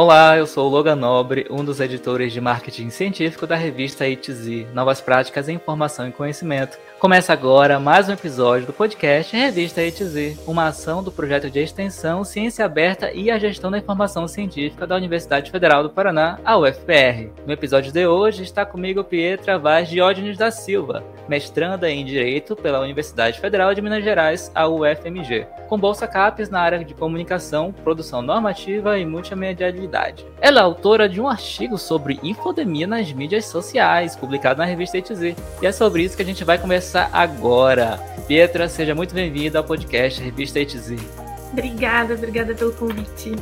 Olá, eu sou o Logan Nobre, um dos editores de marketing científico da revista ITZ, Novas Práticas em Informação e Conhecimento. Começa agora mais um episódio do podcast Revista ITZ, uma ação do projeto de extensão Ciência Aberta e a Gestão da Informação Científica da Universidade Federal do Paraná, a UFPR. No episódio de hoje está comigo Pietra Vaz Diógenes da Silva, mestranda em Direito pela Universidade Federal de Minas Gerais, a UFMG, com bolsa CAPES na área de comunicação, produção normativa e multimedialidade. Ela é autora de um artigo sobre infodemia nas mídias sociais, publicado na revista ITZ, e é sobre isso que a gente vai conversar agora. Pietra, seja muito bem-vinda ao podcast Revista ETZ. Obrigada, obrigada pelo convite.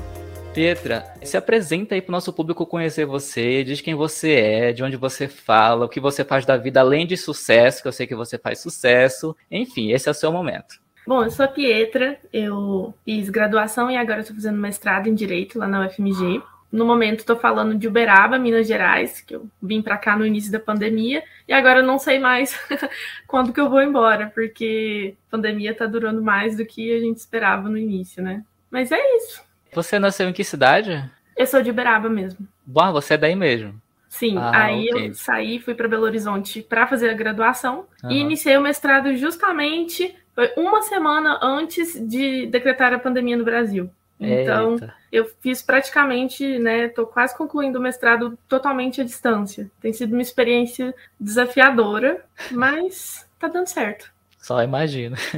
Pietra, se apresenta aí para o nosso público conhecer você, diz quem você é, de onde você fala, o que você faz da vida além de sucesso, que eu sei que você faz sucesso. Enfim, esse é o seu momento. Bom, eu sou a Pietra, eu fiz graduação e agora estou fazendo mestrado em Direito lá na UFMG. No momento estou falando de Uberaba, Minas Gerais, que eu vim para cá no início da pandemia, e agora eu não sei mais quando que eu vou embora, porque a pandemia está durando mais do que a gente esperava no início, né? Mas é isso. Você nasceu em que cidade? Eu sou de Uberaba mesmo. Bom, você é daí mesmo. Sim, ah, aí okay. eu saí, fui para Belo Horizonte para fazer a graduação e iniciei o mestrado justamente uma semana antes de decretar a pandemia no Brasil. Então, Eita. eu fiz praticamente, né, tô quase concluindo o mestrado totalmente à distância. Tem sido uma experiência desafiadora, mas tá dando certo. Só imagino.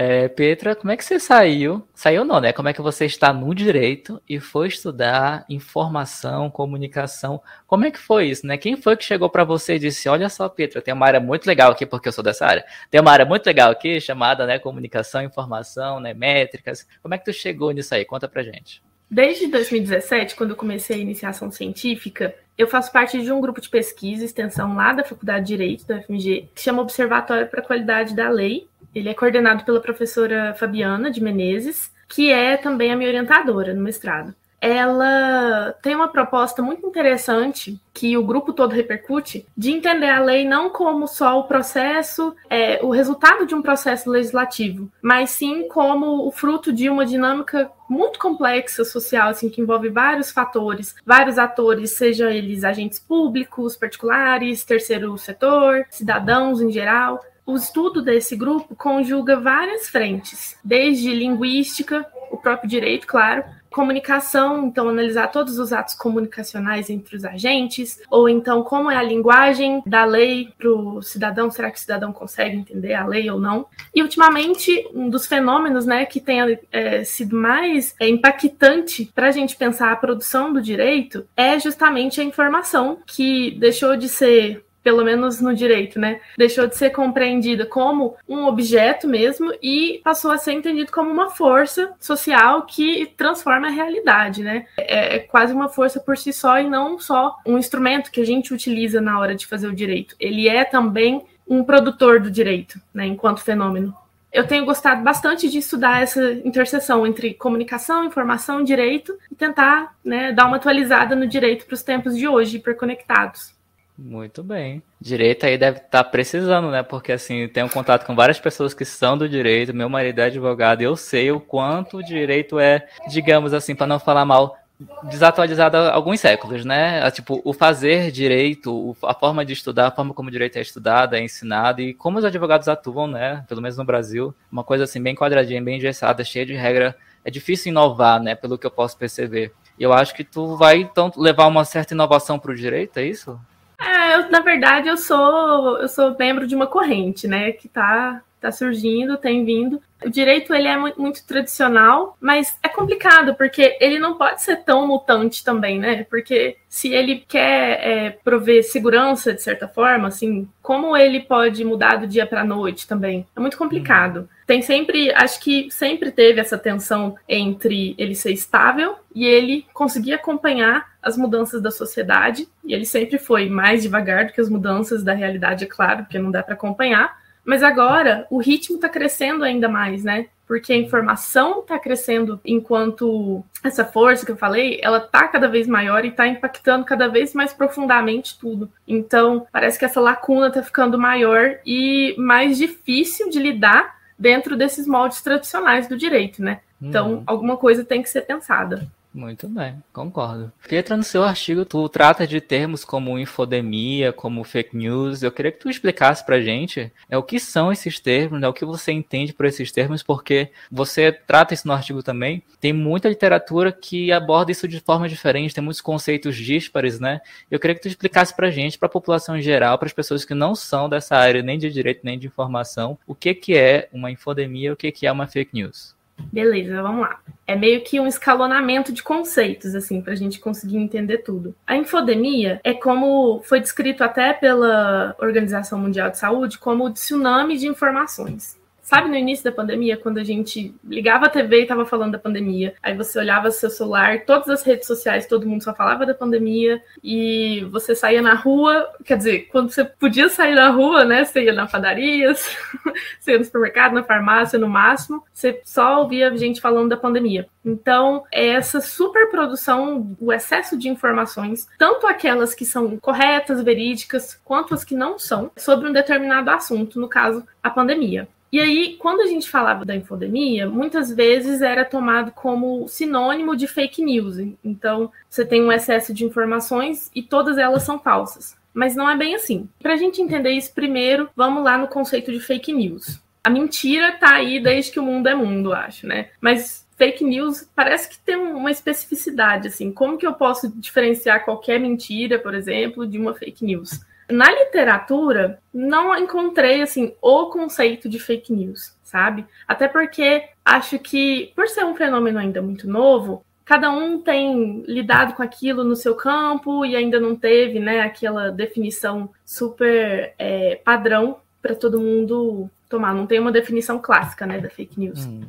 É, Petra, como é que você saiu? Saiu não, né? Como é que você está no direito e foi estudar informação, comunicação? Como é que foi isso, né? Quem foi que chegou para você e disse: "Olha só, Petra, tem uma área muito legal aqui porque eu sou dessa área. Tem uma área muito legal aqui chamada, né, comunicação, informação, né, métricas. Como é que tu chegou nisso aí? Conta pra gente." Desde 2017, quando eu comecei a iniciação científica, eu faço parte de um grupo de pesquisa e extensão lá da Faculdade de Direito da FMG, que chama Observatório para a Qualidade da Lei. Ele é coordenado pela professora Fabiana de Menezes, que é também a minha orientadora no mestrado ela tem uma proposta muito interessante que o grupo todo repercute de entender a lei não como só o processo, é, o resultado de um processo legislativo, mas sim como o fruto de uma dinâmica muito complexa social, assim, que envolve vários fatores, vários atores, sejam eles agentes públicos, particulares, terceiro setor, cidadãos em geral. O estudo desse grupo conjuga várias frentes, desde linguística, o próprio direito, claro, comunicação, então analisar todos os atos comunicacionais entre os agentes, ou então como é a linguagem da lei para o cidadão, será que o cidadão consegue entender a lei ou não? E ultimamente um dos fenômenos, né, que tem é, sido mais é, impactante para a gente pensar a produção do direito é justamente a informação que deixou de ser pelo menos no direito, né? Deixou de ser compreendida como um objeto mesmo e passou a ser entendido como uma força social que transforma a realidade, né? É, é quase uma força por si só e não só um instrumento que a gente utiliza na hora de fazer o direito. Ele é também um produtor do direito, né? Enquanto fenômeno. Eu tenho gostado bastante de estudar essa interseção entre comunicação, informação, direito e tentar né, dar uma atualizada no direito para os tempos de hoje, hiperconectados. Muito bem. Direito aí deve estar tá precisando, né? Porque assim, tenho contato com várias pessoas que são do direito, meu marido é advogado, eu sei o quanto o direito é, digamos assim, para não falar mal, desatualizado há alguns séculos, né? É, tipo, o fazer direito, a forma de estudar, a forma como o direito é estudado, é ensinado, e como os advogados atuam, né? Pelo menos no Brasil, uma coisa assim, bem quadradinha, bem engessada, cheia de regra. É difícil inovar, né? Pelo que eu posso perceber. E eu acho que tu vai, então, levar uma certa inovação para o direito, é isso? É, eu, na verdade, eu sou eu sou membro de uma corrente, né, que tá tá surgindo, tem vindo. O direito ele é muito, tradicional, mas é complicado porque ele não pode ser tão mutante também, né? Porque se ele quer é, prover segurança de certa forma, assim, como ele pode mudar do dia para a noite também? É muito complicado. Tem sempre, acho que sempre teve essa tensão entre ele ser estável e ele conseguir acompanhar as mudanças da sociedade. E ele sempre foi mais devagar do que as mudanças da realidade, é claro, porque não dá para acompanhar mas agora o ritmo está crescendo ainda mais, né? Porque a informação está crescendo enquanto essa força que eu falei, ela está cada vez maior e está impactando cada vez mais profundamente tudo. Então, parece que essa lacuna está ficando maior e mais difícil de lidar dentro desses moldes tradicionais do direito, né? Então, uhum. alguma coisa tem que ser pensada. Muito bem, concordo. Pietra, no seu artigo, tu trata de termos como infodemia, como fake news. Eu queria que tu explicasse pra gente é, o que são esses termos, né, o que você entende por esses termos, porque você trata isso no artigo também. Tem muita literatura que aborda isso de forma diferente, tem muitos conceitos díspares, né? Eu queria que tu explicasse pra gente, pra população em geral, para as pessoas que não são dessa área nem de direito nem de informação, o que, que é uma infodemia, o que, que é uma fake news. Beleza, vamos lá. É meio que um escalonamento de conceitos, assim, para a gente conseguir entender tudo. A infodemia é como foi descrito até pela Organização Mundial de Saúde como o tsunami de informações. Sabe no início da pandemia, quando a gente ligava a TV e estava falando da pandemia, aí você olhava seu celular, todas as redes sociais, todo mundo só falava da pandemia, e você saía na rua, quer dizer, quando você podia sair na rua, né? Você ia na padaria, você ia no supermercado, na farmácia, no máximo, você só ouvia gente falando da pandemia. Então, é essa superprodução, o excesso de informações, tanto aquelas que são corretas, verídicas, quanto as que não são, sobre um determinado assunto, no caso, a pandemia. E aí, quando a gente falava da infodemia, muitas vezes era tomado como sinônimo de fake news. Então, você tem um excesso de informações e todas elas são falsas. Mas não é bem assim. Para a gente entender isso, primeiro, vamos lá no conceito de fake news. A mentira tá aí desde que o mundo é mundo, acho, né? Mas fake news parece que tem uma especificidade, assim. Como que eu posso diferenciar qualquer mentira, por exemplo, de uma fake news? Na literatura, não encontrei assim o conceito de fake news, sabe? Até porque acho que, por ser um fenômeno ainda muito novo, cada um tem lidado com aquilo no seu campo e ainda não teve, né, aquela definição super é, padrão para todo mundo tomar. Não tem uma definição clássica, né, da fake news. Hum.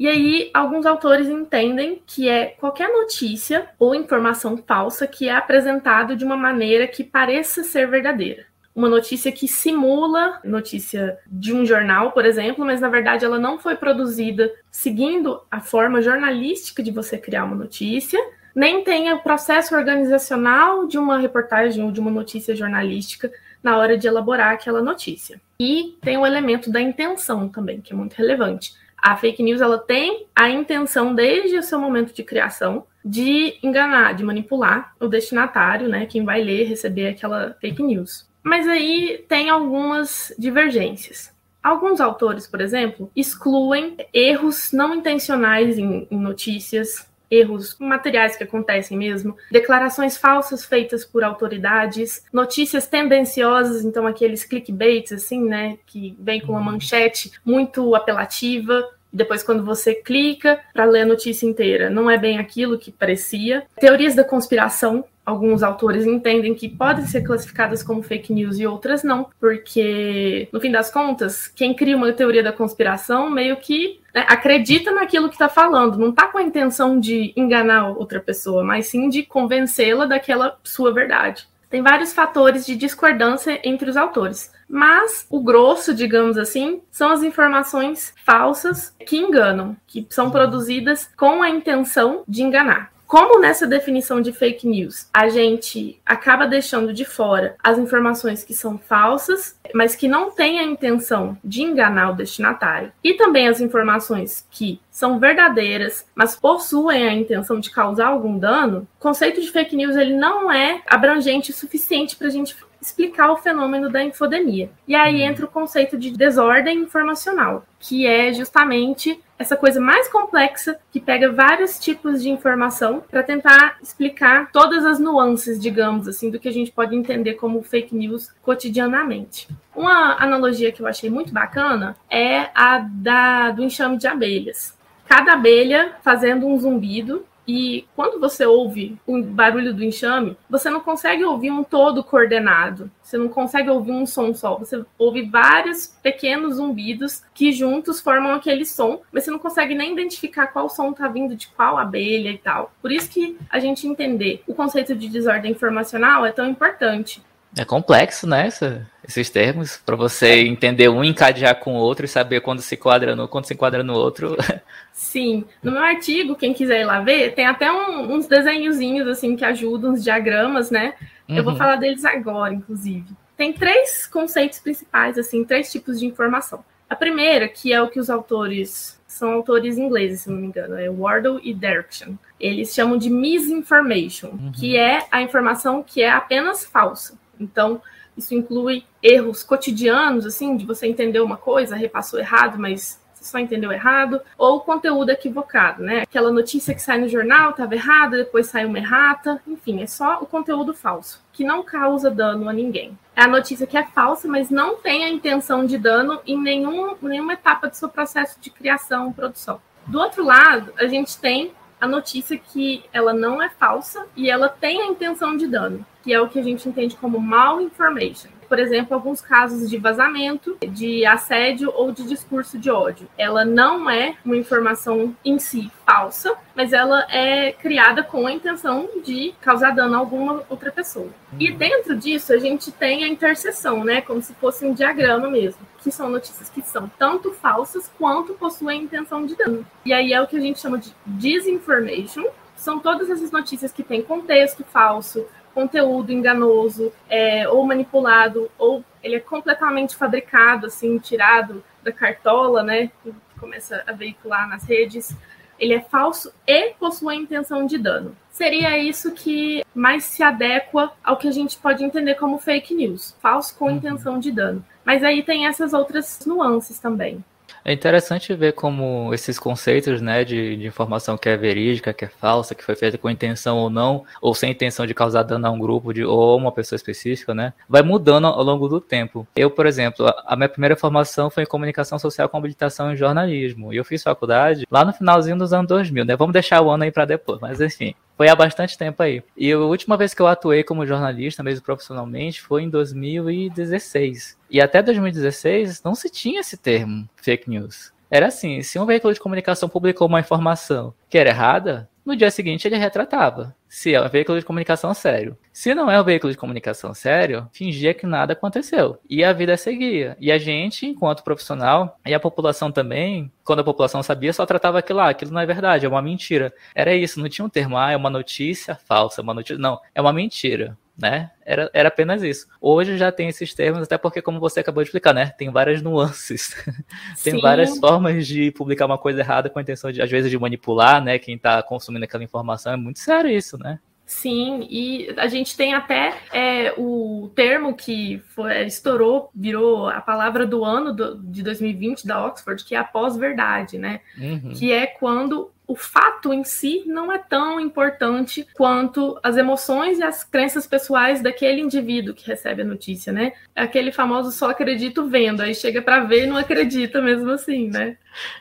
E aí, alguns autores entendem que é qualquer notícia ou informação falsa que é apresentado de uma maneira que pareça ser verdadeira. Uma notícia que simula notícia de um jornal, por exemplo, mas na verdade ela não foi produzida seguindo a forma jornalística de você criar uma notícia, nem tem o processo organizacional de uma reportagem ou de uma notícia jornalística na hora de elaborar aquela notícia. E tem o elemento da intenção também, que é muito relevante a fake news ela tem a intenção desde o seu momento de criação de enganar, de manipular o destinatário, né, quem vai ler, receber aquela fake news. Mas aí tem algumas divergências. Alguns autores, por exemplo, excluem erros não intencionais em, em notícias, erros materiais que acontecem mesmo, declarações falsas feitas por autoridades, notícias tendenciosas, então aqueles clickbaits assim, né, que vem com uma manchete muito apelativa, depois quando você clica para ler a notícia inteira, não é bem aquilo que parecia. Teorias da conspiração, alguns autores entendem que podem ser classificadas como fake news e outras não, porque no fim das contas, quem cria uma teoria da conspiração meio que né, acredita naquilo que está falando, não está com a intenção de enganar outra pessoa, mas sim de convencê-la daquela sua verdade. Tem vários fatores de discordância entre os autores, mas o grosso, digamos assim, são as informações falsas que enganam, que são produzidas com a intenção de enganar. Como nessa definição de fake news a gente acaba deixando de fora as informações que são falsas, mas que não têm a intenção de enganar o destinatário, e também as informações que são verdadeiras, mas possuem a intenção de causar algum dano, o conceito de fake news ele não é abrangente o suficiente para a gente explicar o fenômeno da infodemia. E aí entra o conceito de desordem informacional, que é justamente essa coisa mais complexa que pega vários tipos de informação para tentar explicar todas as nuances, digamos assim, do que a gente pode entender como fake news cotidianamente. Uma analogia que eu achei muito bacana é a da do enxame de abelhas. Cada abelha fazendo um zumbido e quando você ouve o barulho do enxame, você não consegue ouvir um todo coordenado. Você não consegue ouvir um som só. Você ouve vários pequenos zumbidos que juntos formam aquele som, mas você não consegue nem identificar qual som está vindo de qual abelha e tal. Por isso que a gente entender o conceito de desordem informacional é tão importante. É complexo, né? Essa, esses termos, para você entender um encadear com o outro e saber quando se enquadra no, quando se enquadra no outro. Sim. No meu artigo, quem quiser ir lá ver, tem até um, uns desenhozinhos assim que ajudam, uns diagramas, né? Uhum. Eu vou uhum. falar deles agora, inclusive. Tem três conceitos principais, assim, três tipos de informação. A primeira, que é o que os autores são autores ingleses, se não me engano, é Wardle e Derksen. Eles chamam de misinformation, uhum. que é a informação que é apenas falsa. Então, isso inclui erros cotidianos, assim, de você entender uma coisa, repassou errado, mas você só entendeu errado, ou conteúdo equivocado, né? Aquela notícia que sai no jornal estava errada, depois sai uma errata, enfim, é só o conteúdo falso, que não causa dano a ninguém. É a notícia que é falsa, mas não tem a intenção de dano em nenhum, nenhuma etapa do seu processo de criação, produção. Do outro lado, a gente tem a notícia que ela não é falsa e ela tem a intenção de dano, que é o que a gente entende como malinformation por exemplo, alguns casos de vazamento, de assédio ou de discurso de ódio. Ela não é uma informação em si falsa, mas ela é criada com a intenção de causar dano a alguma outra pessoa. E dentro disso, a gente tem a interseção, né? Como se fosse um diagrama mesmo, que são notícias que são tanto falsas quanto possuem intenção de dano. E aí é o que a gente chama de disinformation. São todas essas notícias que têm contexto falso, conteúdo enganoso é, ou manipulado, ou ele é completamente fabricado, assim, tirado da cartola, né? Que começa a veicular nas redes. Ele é falso e possui intenção de dano. Seria isso que mais se adequa ao que a gente pode entender como fake news, falso com uhum. intenção de dano. Mas aí tem essas outras nuances também. É interessante ver como esses conceitos né, de, de, informação que é verídica, que é falsa, que foi feita com intenção ou não, ou sem intenção de causar dano a um grupo de, ou uma pessoa específica, né, vai mudando ao longo do tempo. Eu, por exemplo, a, a minha primeira formação foi em comunicação social com habilitação em jornalismo, e eu fiz faculdade lá no finalzinho dos anos 2000, né, vamos deixar o ano aí para depois, mas enfim, foi há bastante tempo aí. E a última vez que eu atuei como jornalista, mesmo profissionalmente, foi em 2016. E até 2016 não se tinha esse termo, fake news. Era assim, se um veículo de comunicação publicou uma informação que era errada, no dia seguinte ele retratava. Se é um veículo de comunicação sério. Se não é um veículo de comunicação sério, fingia que nada aconteceu. E a vida seguia. E a gente, enquanto profissional, e a população também, quando a população sabia, só tratava aquilo lá. Ah, aquilo não é verdade, é uma mentira. Era isso, não tinha um termo, ah, é uma notícia falsa, uma notícia. Não, é uma mentira né? Era, era apenas isso. Hoje já tem esses termos, até porque, como você acabou de explicar, né? Tem várias nuances. tem Sim. várias formas de publicar uma coisa errada com a intenção, de, às vezes, de manipular, né? Quem está consumindo aquela informação. É muito sério isso, né? Sim, e a gente tem até é, o termo que foi, estourou, virou a palavra do ano do, de 2020 da Oxford, que é a pós-verdade, né? Uhum. Que é quando o fato em si não é tão importante quanto as emoções e as crenças pessoais daquele indivíduo que recebe a notícia, né? Aquele famoso só acredito vendo, aí chega para ver e não acredita mesmo assim, né?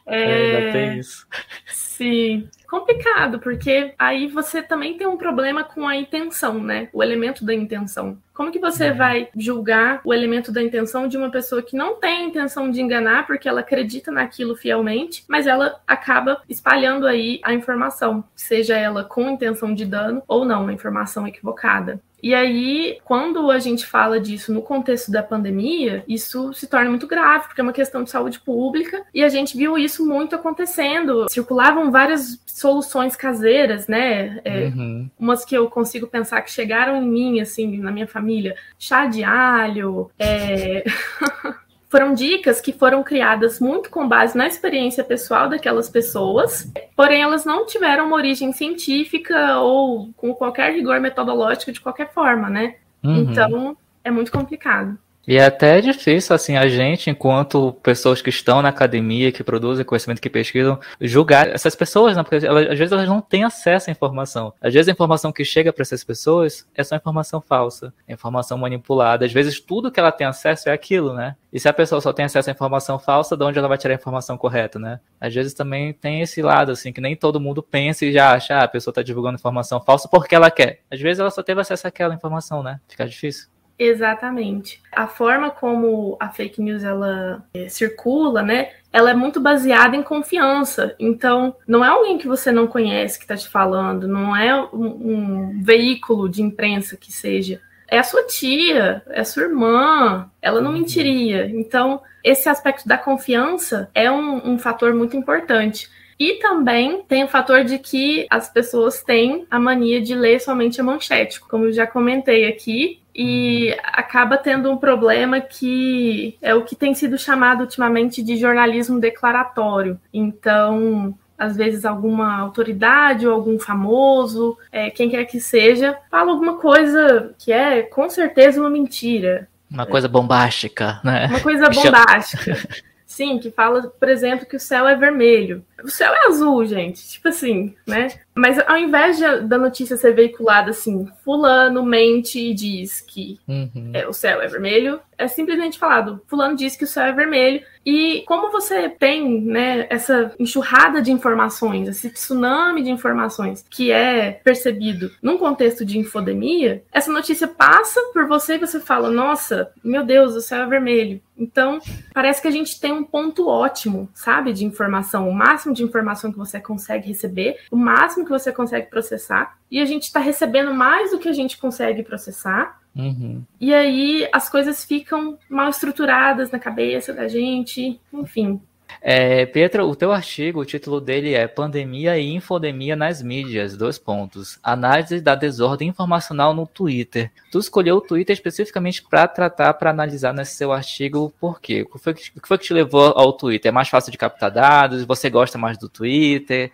É, é ainda tem isso. Sim complicado, porque aí você também tem um problema com a intenção, né? O elemento da intenção. Como que você vai julgar o elemento da intenção de uma pessoa que não tem a intenção de enganar porque ela acredita naquilo fielmente, mas ela acaba espalhando aí a informação, seja ela com intenção de dano ou não, uma informação equivocada. E aí, quando a gente fala disso no contexto da pandemia, isso se torna muito grave, porque é uma questão de saúde pública, e a gente viu isso muito acontecendo. Circulavam várias soluções caseiras, né? É, uhum. Umas que eu consigo pensar que chegaram em mim, assim, na minha família. Chá de alho, é... foram dicas que foram criadas muito com base na experiência pessoal daquelas pessoas, porém elas não tiveram uma origem científica ou com qualquer rigor metodológico de qualquer forma, né? Uhum. Então é muito complicado. E é até difícil, assim, a gente, enquanto pessoas que estão na academia, que produzem conhecimento, que pesquisam, julgar essas pessoas, né? Porque elas, às vezes elas não têm acesso à informação. Às vezes a informação que chega para essas pessoas é só informação falsa, informação manipulada. Às vezes tudo que ela tem acesso é aquilo, né? E se a pessoa só tem acesso à informação falsa, de onde ela vai tirar a informação correta, né? Às vezes também tem esse lado, assim, que nem todo mundo pensa e já acha, ah, a pessoa está divulgando informação falsa porque ela quer. Às vezes ela só teve acesso àquela informação, né? Fica difícil. Exatamente. A forma como a fake news ela é, circula, né? Ela é muito baseada em confiança. Então, não é alguém que você não conhece que está te falando, não é um, um veículo de imprensa que seja. É a sua tia, é a sua irmã, ela não uhum. mentiria. Então, esse aspecto da confiança é um, um fator muito importante. E também tem o fator de que as pessoas têm a mania de ler somente a manchete, como eu já comentei aqui, e acaba tendo um problema que é o que tem sido chamado ultimamente de jornalismo declaratório. Então, às vezes alguma autoridade ou algum famoso, é, quem quer que seja, fala alguma coisa que é com certeza uma mentira. Uma coisa bombástica, né? Uma coisa bombástica. Sim, que fala, por exemplo, que o céu é vermelho. O céu é azul, gente. Tipo assim, né? Mas ao invés de, da notícia ser veiculada assim, fulano mente e diz que uhum. é, o céu é vermelho, é simplesmente falado, fulano diz que o céu é vermelho. E como você tem, né, essa enxurrada de informações, esse tsunami de informações que é percebido num contexto de infodemia, essa notícia passa por você e você fala, nossa, meu Deus, o céu é vermelho. Então, parece que a gente tem um ponto ótimo, sabe, de informação, o máximo de informação que você consegue receber, o máximo que você consegue processar, e a gente está recebendo mais do que a gente consegue processar. Uhum. E aí as coisas ficam mal estruturadas na cabeça da gente, enfim. É, o teu artigo, o título dele é Pandemia e Infodemia nas mídias, dois pontos. Análise da desordem informacional no Twitter. Tu escolheu o Twitter especificamente para tratar, para analisar nesse seu artigo, por quê? O que, foi que, o que foi que te levou ao Twitter? É mais fácil de captar dados? Você gosta mais do Twitter?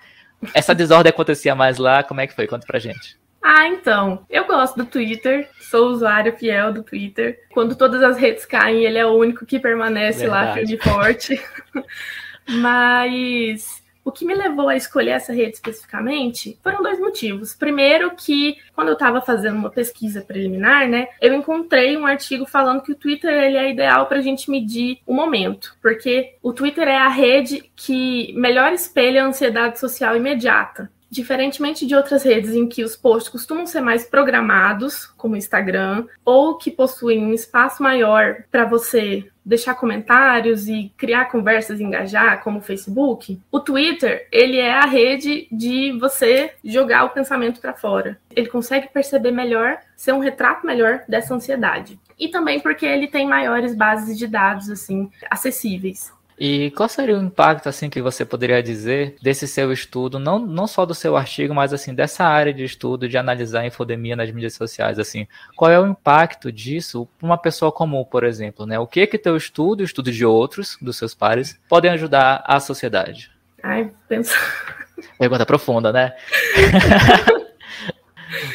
Essa desordem acontecia mais lá? Como é que foi? Conta pra gente. Ah, então. Eu gosto do Twitter, sou usuário fiel do Twitter. Quando todas as redes caem, ele é o único que permanece Verdade. lá firme e forte. Mas o que me levou a escolher essa rede especificamente foram dois motivos. Primeiro, que quando eu estava fazendo uma pesquisa preliminar, né, eu encontrei um artigo falando que o Twitter ele é ideal para a gente medir o momento, porque o Twitter é a rede que melhor espelha a ansiedade social imediata. Diferentemente de outras redes em que os posts costumam ser mais programados, como o Instagram, ou que possuem um espaço maior para você deixar comentários e criar conversas e engajar, como o Facebook, o Twitter, ele é a rede de você jogar o pensamento para fora. Ele consegue perceber melhor, ser um retrato melhor dessa ansiedade. E também porque ele tem maiores bases de dados assim acessíveis. E qual seria o impacto assim que você poderia dizer desse seu estudo, não, não só do seu artigo, mas assim dessa área de estudo de analisar a infodemia nas mídias sociais, assim, qual é o impacto disso para uma pessoa comum, por exemplo, né? O que que teu estudo, o estudo de outros, dos seus pares, podem ajudar a sociedade? Ai, pensa. Pergunta profunda, né?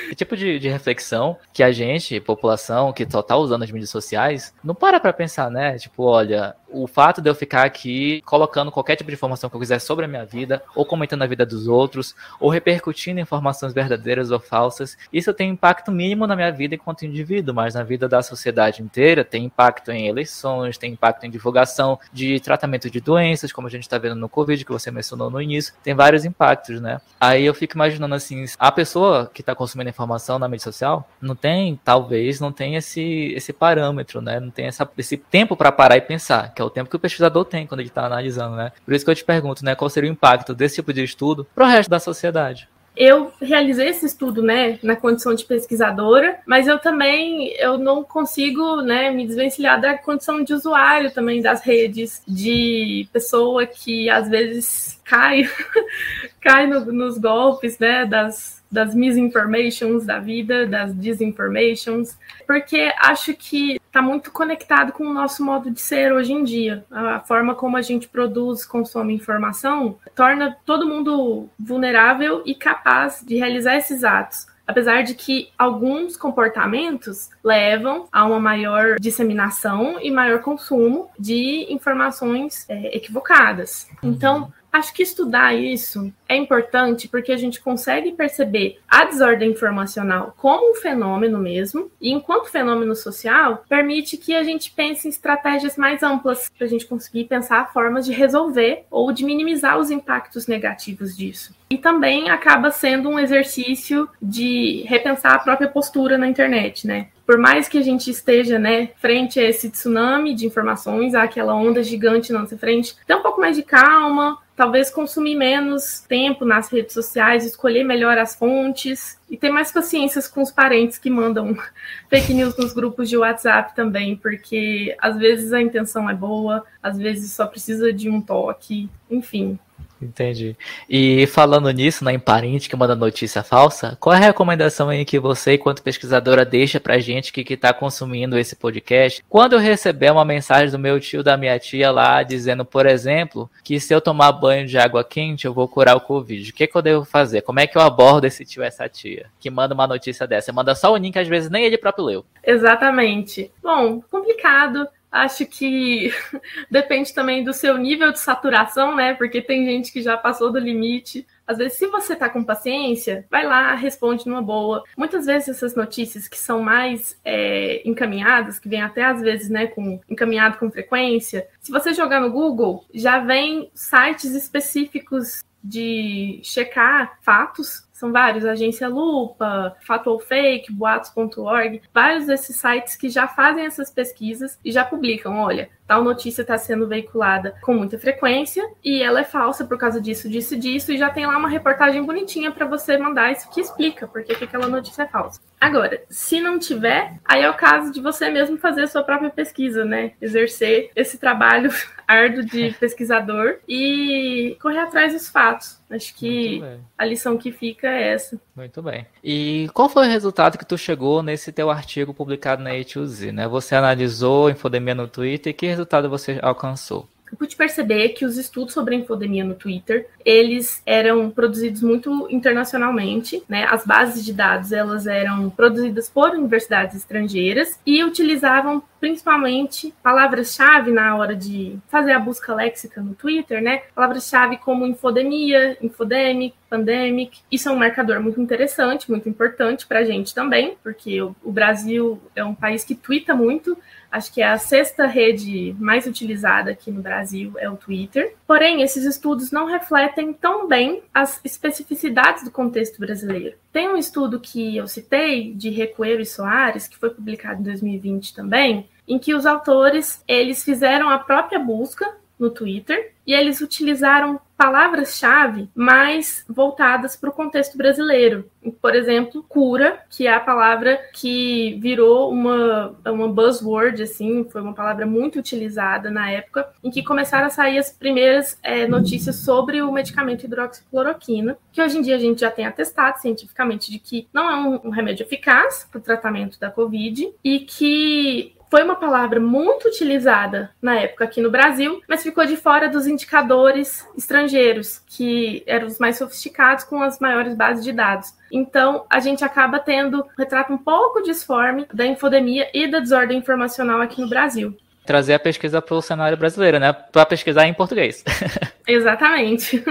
que tipo de, de, reflexão que a gente, população, que só tá usando as mídias sociais, não para pra pensar, né? Tipo, olha, o fato de eu ficar aqui colocando qualquer tipo de informação que eu quiser sobre a minha vida, ou comentando a vida dos outros, ou repercutindo informações verdadeiras ou falsas, isso tem impacto mínimo na minha vida enquanto indivíduo, mas na vida da sociedade inteira tem impacto em eleições, tem impacto em divulgação de tratamento de doenças, como a gente está vendo no Covid, que você mencionou no início, tem vários impactos, né? Aí eu fico imaginando assim, a pessoa que está consumindo informação na mídia social não tem, talvez, não tem esse, esse parâmetro, né? Não tem essa, esse tempo para parar e pensar que é o tempo que o pesquisador tem quando ele está analisando, né? Por isso que eu te pergunto, né, qual seria o impacto desse tipo de estudo para o resto da sociedade? eu realizei esse estudo, né, na condição de pesquisadora, mas eu também eu não consigo, né, me desvencilhar da condição de usuário também das redes, de pessoa que às vezes cai, cai no, nos golpes, né, das das misinformations da vida, das disinformations, porque acho que está muito conectado com o nosso modo de ser hoje em dia. A forma como a gente produz, consome informação, torna todo mundo vulnerável e capaz de realizar esses atos. Apesar de que alguns comportamentos levam a uma maior disseminação e maior consumo de informações é, equivocadas. Então, Acho que estudar isso é importante porque a gente consegue perceber a desordem informacional como um fenômeno mesmo, e enquanto fenômeno social, permite que a gente pense em estratégias mais amplas para a gente conseguir pensar formas de resolver ou de minimizar os impactos negativos disso. E também acaba sendo um exercício de repensar a própria postura na internet, né? por mais que a gente esteja, né, frente a esse tsunami de informações, àquela onda gigante na nossa frente, ter um pouco mais de calma, talvez consumir menos tempo nas redes sociais, escolher melhor as fontes e ter mais paciência com os parentes que mandam fake news nos grupos de WhatsApp também, porque às vezes a intenção é boa, às vezes só precisa de um toque, enfim. Entendi. E falando nisso, na imparente que manda notícia falsa, qual é a recomendação aí que você, enquanto pesquisadora, deixa pra gente que, que tá consumindo esse podcast? Quando eu receber uma mensagem do meu tio, da minha tia lá, dizendo, por exemplo, que se eu tomar banho de água quente, eu vou curar o Covid. O que, que eu devo fazer? Como é que eu abordo esse tio, essa tia, que manda uma notícia dessa? Manda só o link, às vezes nem ele próprio leu. Exatamente. Bom, complicado. Acho que depende também do seu nível de saturação, né? Porque tem gente que já passou do limite. Às vezes, se você tá com paciência, vai lá, responde numa boa. Muitas vezes essas notícias que são mais é, encaminhadas, que vem até às vezes, né, com encaminhado com frequência, se você jogar no Google, já vem sites específicos de checar fatos são vários, Agência Lupa, Fato ou Fake, Boatos.org, vários desses sites que já fazem essas pesquisas e já publicam, olha, tal notícia está sendo veiculada com muita frequência e ela é falsa por causa disso, disso, disso, e já tem lá uma reportagem bonitinha para você mandar isso que explica por que aquela notícia é falsa. Agora, se não tiver, aí é o caso de você mesmo fazer a sua própria pesquisa, né? Exercer esse trabalho árduo de pesquisador e correr atrás dos fatos. Acho que a lição que fica é essa. Muito bem. E qual foi o resultado que tu chegou nesse teu artigo publicado na A2Z, né? Você analisou infodemia no Twitter e que resultado você alcançou? Eu pude perceber que os estudos sobre infodemia no Twitter, eles eram produzidos muito internacionalmente, né? As bases de dados, elas eram produzidas por universidades estrangeiras e utilizavam principalmente palavras-chave na hora de fazer a busca léxica no Twitter, né? Palavras-chave como infodemia, infodemic, pandemic. Isso é um marcador muito interessante, muito importante para a gente também, porque o Brasil é um país que twitta muito, Acho que é a sexta rede mais utilizada aqui no Brasil é o Twitter. Porém, esses estudos não refletem tão bem as especificidades do contexto brasileiro. Tem um estudo que eu citei de Recoeiro e Soares, que foi publicado em 2020 também, em que os autores eles fizeram a própria busca no Twitter e eles utilizaram palavras-chave mais voltadas para o contexto brasileiro. Por exemplo, cura, que é a palavra que virou uma, uma buzzword, assim, foi uma palavra muito utilizada na época, em que começaram a sair as primeiras é, notícias sobre o medicamento hidroxicloroquina, que hoje em dia a gente já tem atestado cientificamente de que não é um, um remédio eficaz para o tratamento da Covid e que foi uma palavra muito utilizada na época aqui no Brasil, mas ficou de fora dos indicadores estrangeiros, que eram os mais sofisticados com as maiores bases de dados. Então, a gente acaba tendo um retrato um pouco disforme da infodemia e da desordem informacional aqui no Brasil trazer a pesquisa para o cenário brasileiro, né? Para pesquisar em português. Exatamente.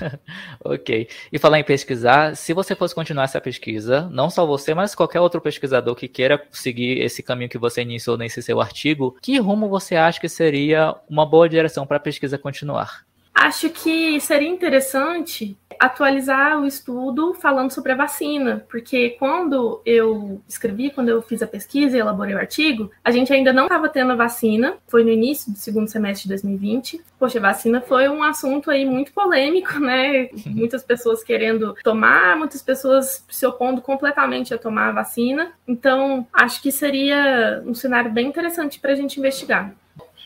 ok. E falar em pesquisar, se você fosse continuar essa pesquisa, não só você, mas qualquer outro pesquisador que queira seguir esse caminho que você iniciou nesse seu artigo, que rumo você acha que seria uma boa direção para a pesquisa continuar? Acho que seria interessante atualizar o estudo falando sobre a vacina, porque quando eu escrevi, quando eu fiz a pesquisa e elaborei o artigo, a gente ainda não estava tendo a vacina, foi no início do segundo semestre de 2020. Poxa, a vacina foi um assunto aí muito polêmico, né? Muitas pessoas querendo tomar, muitas pessoas se opondo completamente a tomar a vacina. Então, acho que seria um cenário bem interessante para a gente investigar.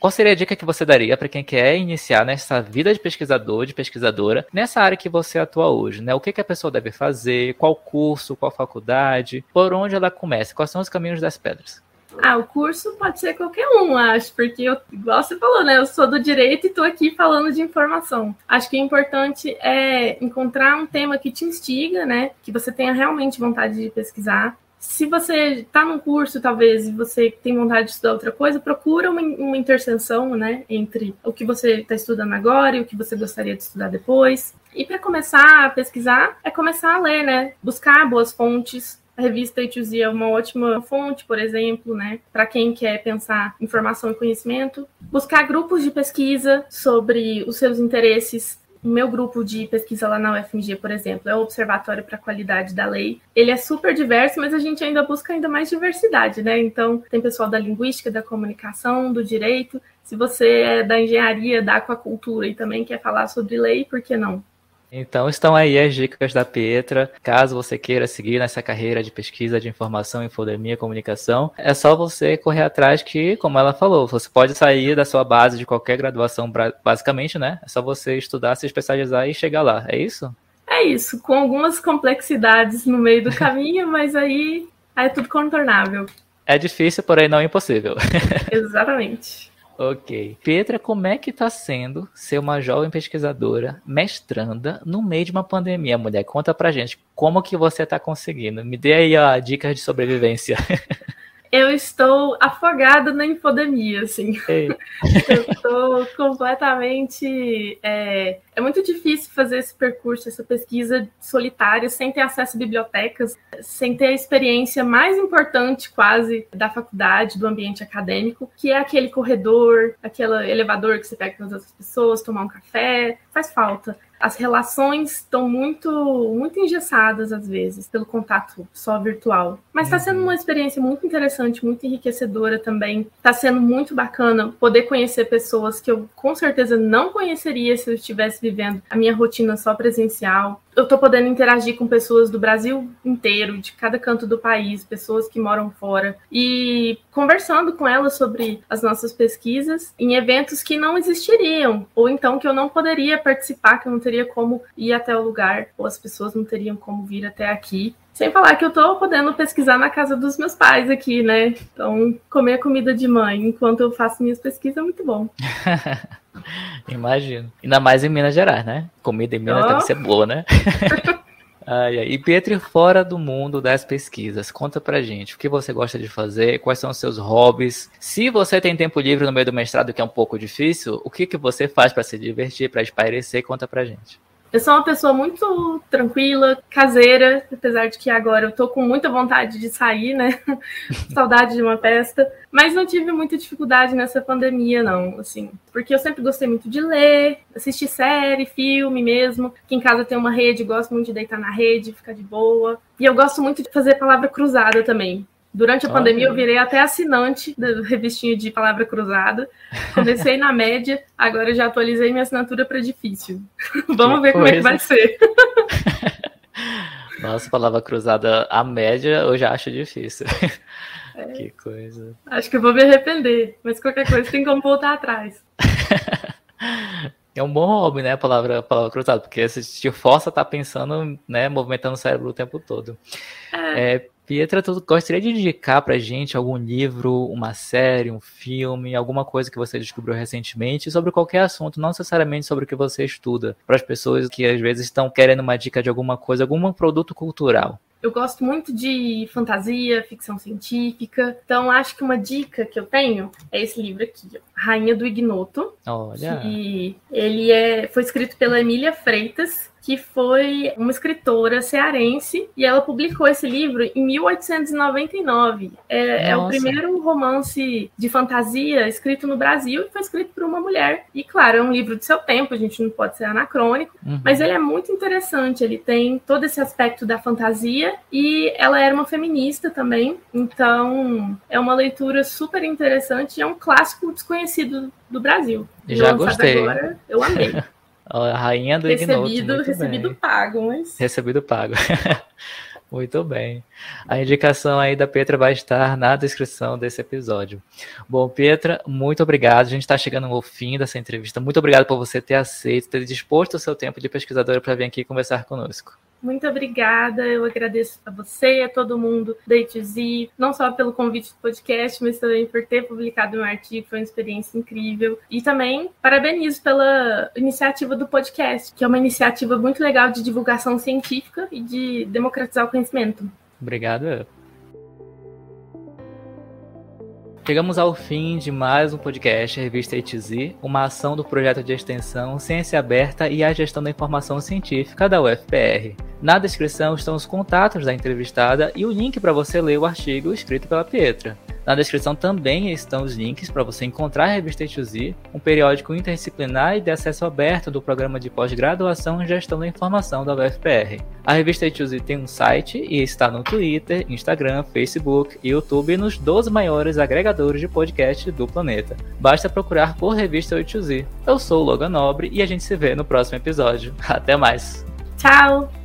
Qual seria a dica que você daria para quem quer iniciar nessa vida de pesquisador, de pesquisadora, nessa área que você atua hoje? Né? O que, que a pessoa deve fazer? Qual curso? Qual faculdade? Por onde ela começa? Quais são os caminhos das pedras? Ah, o curso pode ser qualquer um, acho, porque eu, igual você falou, né? Eu sou do direito e estou aqui falando de informação. Acho que o importante é encontrar um tema que te instiga, né? Que você tenha realmente vontade de pesquisar se você está num curso, talvez, e você tem vontade de estudar outra coisa, procura uma, uma interseção né, entre o que você está estudando agora e o que você gostaria de estudar depois. E para começar a pesquisar, é começar a ler, né? Buscar boas fontes. A revista A2Z é uma ótima fonte, por exemplo, né? Para quem quer pensar informação e conhecimento. Buscar grupos de pesquisa sobre os seus interesses o meu grupo de pesquisa lá na UFMG, por exemplo, é o Observatório para a Qualidade da Lei. Ele é super diverso, mas a gente ainda busca ainda mais diversidade, né? Então, tem pessoal da linguística, da comunicação, do direito. Se você é da engenharia, da aquacultura e também quer falar sobre lei, por que não? Então estão aí as dicas da Pietra. Caso você queira seguir nessa carreira de pesquisa de informação, infodemia, comunicação, é só você correr atrás que, como ela falou, você pode sair da sua base de qualquer graduação, basicamente, né? É só você estudar, se especializar e chegar lá. É isso? É isso, com algumas complexidades no meio do caminho, mas aí, aí é tudo contornável. É difícil, porém não impossível. Exatamente. Ok. Petra, como é que tá sendo ser uma jovem pesquisadora, mestranda, no meio de uma pandemia, mulher? Conta pra gente, como que você tá conseguindo? Me dê aí a dicas de sobrevivência. eu estou afogada na infodemia, assim. eu estou completamente. É, é, muito difícil fazer esse percurso, essa pesquisa solitária, sem ter acesso a bibliotecas, sem ter a experiência mais importante, quase, da faculdade, do ambiente acadêmico, que é aquele corredor, aquele elevador que você pega com as outras pessoas, tomar um café. Faz falta as relações estão muito, muito engessadas às vezes pelo contato só virtual. Mas está sendo uma experiência muito interessante, muito enriquecedora também. Está sendo muito bacana poder conhecer pessoas que eu com certeza não conheceria se eu estivesse vivendo a minha rotina só presencial eu tô podendo interagir com pessoas do Brasil inteiro, de cada canto do país, pessoas que moram fora, e conversando com elas sobre as nossas pesquisas em eventos que não existiriam, ou então que eu não poderia participar, que eu não teria como ir até o lugar, ou as pessoas não teriam como vir até aqui. Sem falar que eu tô podendo pesquisar na casa dos meus pais aqui, né? Então, comer comida de mãe enquanto eu faço minhas pesquisas é muito bom. Imagino. Ainda mais em Minas Gerais, né? Comida em Minas oh. deve ser boa, né? Ai, ai. E Petri, fora do mundo das pesquisas, conta pra gente o que você gosta de fazer, quais são os seus hobbies. Se você tem tempo livre no meio do mestrado, que é um pouco difícil, o que, que você faz para se divertir, para espairecer? Conta pra gente. Eu sou uma pessoa muito tranquila, caseira, apesar de que agora eu tô com muita vontade de sair, né? Saudade de uma festa. Mas não tive muita dificuldade nessa pandemia, não, assim. Porque eu sempre gostei muito de ler, assistir série, filme mesmo. Aqui em casa tem uma rede, gosto muito de deitar na rede, ficar de boa. E eu gosto muito de fazer palavra cruzada também. Durante a pandemia, eu virei até assinante da revistinha de palavra cruzada. Comecei na média, agora já atualizei minha assinatura para difícil. Vamos que ver coisa. como é que vai ser. Nossa, palavra cruzada, a média eu já acho difícil. É. Que coisa. Acho que eu vou me arrepender, mas qualquer coisa tem como voltar atrás. É um bom hobby, né? A palavra, a palavra cruzada, porque você te força a estar tá pensando, né? Movimentando o cérebro o tempo todo. É. é Pietra, tu gostaria de indicar pra gente algum livro, uma série, um filme, alguma coisa que você descobriu recentemente sobre qualquer assunto, não necessariamente sobre o que você estuda, para as pessoas que às vezes estão querendo uma dica de alguma coisa, algum produto cultural? Eu gosto muito de fantasia, ficção científica. Então, acho que uma dica que eu tenho é esse livro aqui, ó, Rainha do Ignoto. Olha. Que ele é, foi escrito pela Emília Freitas que foi uma escritora cearense e ela publicou esse livro em 1899. É, é, o primeiro romance de fantasia escrito no Brasil e foi escrito por uma mulher. E claro, é um livro do seu tempo, a gente não pode ser anacrônico, uhum. mas ele é muito interessante. Ele tem todo esse aspecto da fantasia e ela era uma feminista também. Então é uma leitura super interessante e é um clássico desconhecido do Brasil. Já gostei. Agora, eu amei. A rainha do recebido, Recebido bem. pago, mas... Recebido pago. Muito bem. A indicação aí da Petra vai estar na descrição desse episódio. Bom, Petra, muito obrigado. A gente está chegando ao fim dessa entrevista. Muito obrigado por você ter aceito, ter disposto o seu tempo de pesquisadora para vir aqui conversar conosco. Muito obrigada, eu agradeço a você, a todo mundo da ITZ, não só pelo convite do podcast, mas também por ter publicado um artigo, foi uma experiência incrível. E também parabenizo pela iniciativa do podcast, que é uma iniciativa muito legal de divulgação científica e de democratizar o conhecimento. Obrigado. Chegamos ao fim de mais um podcast Revista ETZ, uma ação do projeto de extensão Ciência Aberta e a Gestão da Informação Científica da UFPR. Na descrição estão os contatos da entrevistada e o link para você ler o artigo escrito pela Pietra. Na descrição também estão os links para você encontrar a revista A2Z, um periódico interdisciplinar e de acesso aberto do programa de pós-graduação em gestão da informação da UFPR. A revista A2Z tem um site e está no Twitter, Instagram, Facebook, YouTube e nos 12 maiores agregadores de podcast do planeta. Basta procurar por revista A2Z. Eu sou o Logan Nobre e a gente se vê no próximo episódio. Até mais! Tchau!